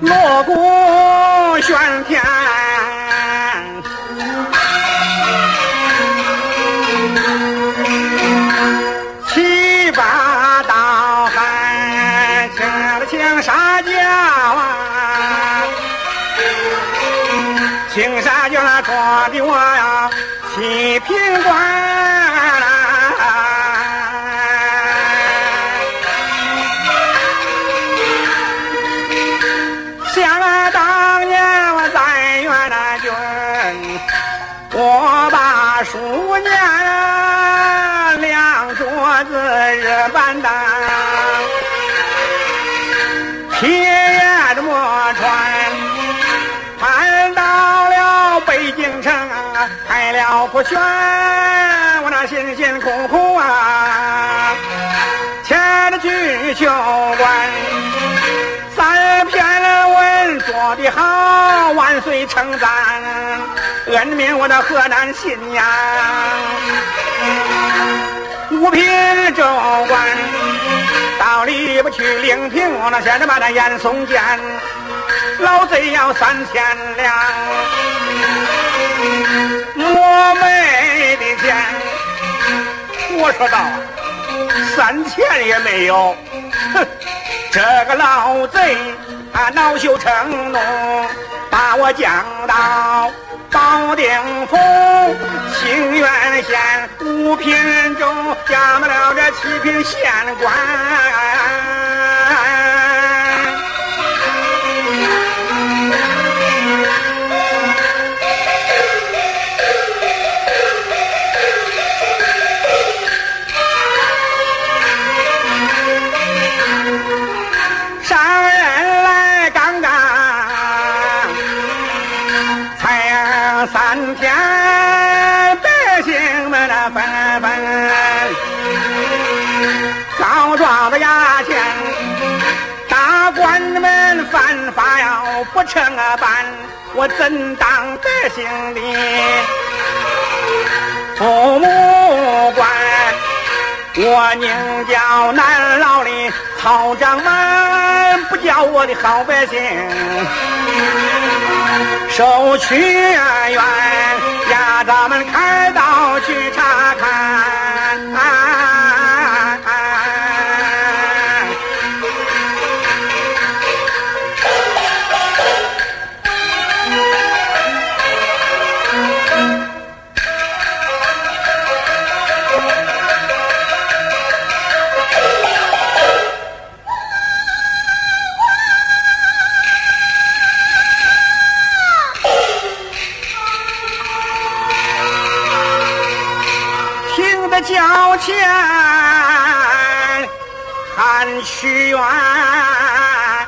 锣鼓喧天七八道喊亲了青纱帐青纱帐里的我呀七品官想当年我在元那军，我把书念两桌子日板凳，皮也这么穿，盼到了。北京城，开了不选，我那辛辛苦苦啊，前的去求官。你好，万岁称赞，恩命我的河南信阳。五品州官到里边去领平，我那现在把那严嵩见，老贼要三千两，我没的钱。我说道，三千也没有，哼。这个老贼啊恼羞成怒，把我降到保定府清源县五品州，加不了这七品县官。才三天，百姓们那纷纷告状的衙前，大官们犯法要不成办，我怎当百姓的父母官？我宁叫南牢里曹掌门，不叫我的好百姓受屈冤，呀，咱们开刀去查看。脚前看屈原。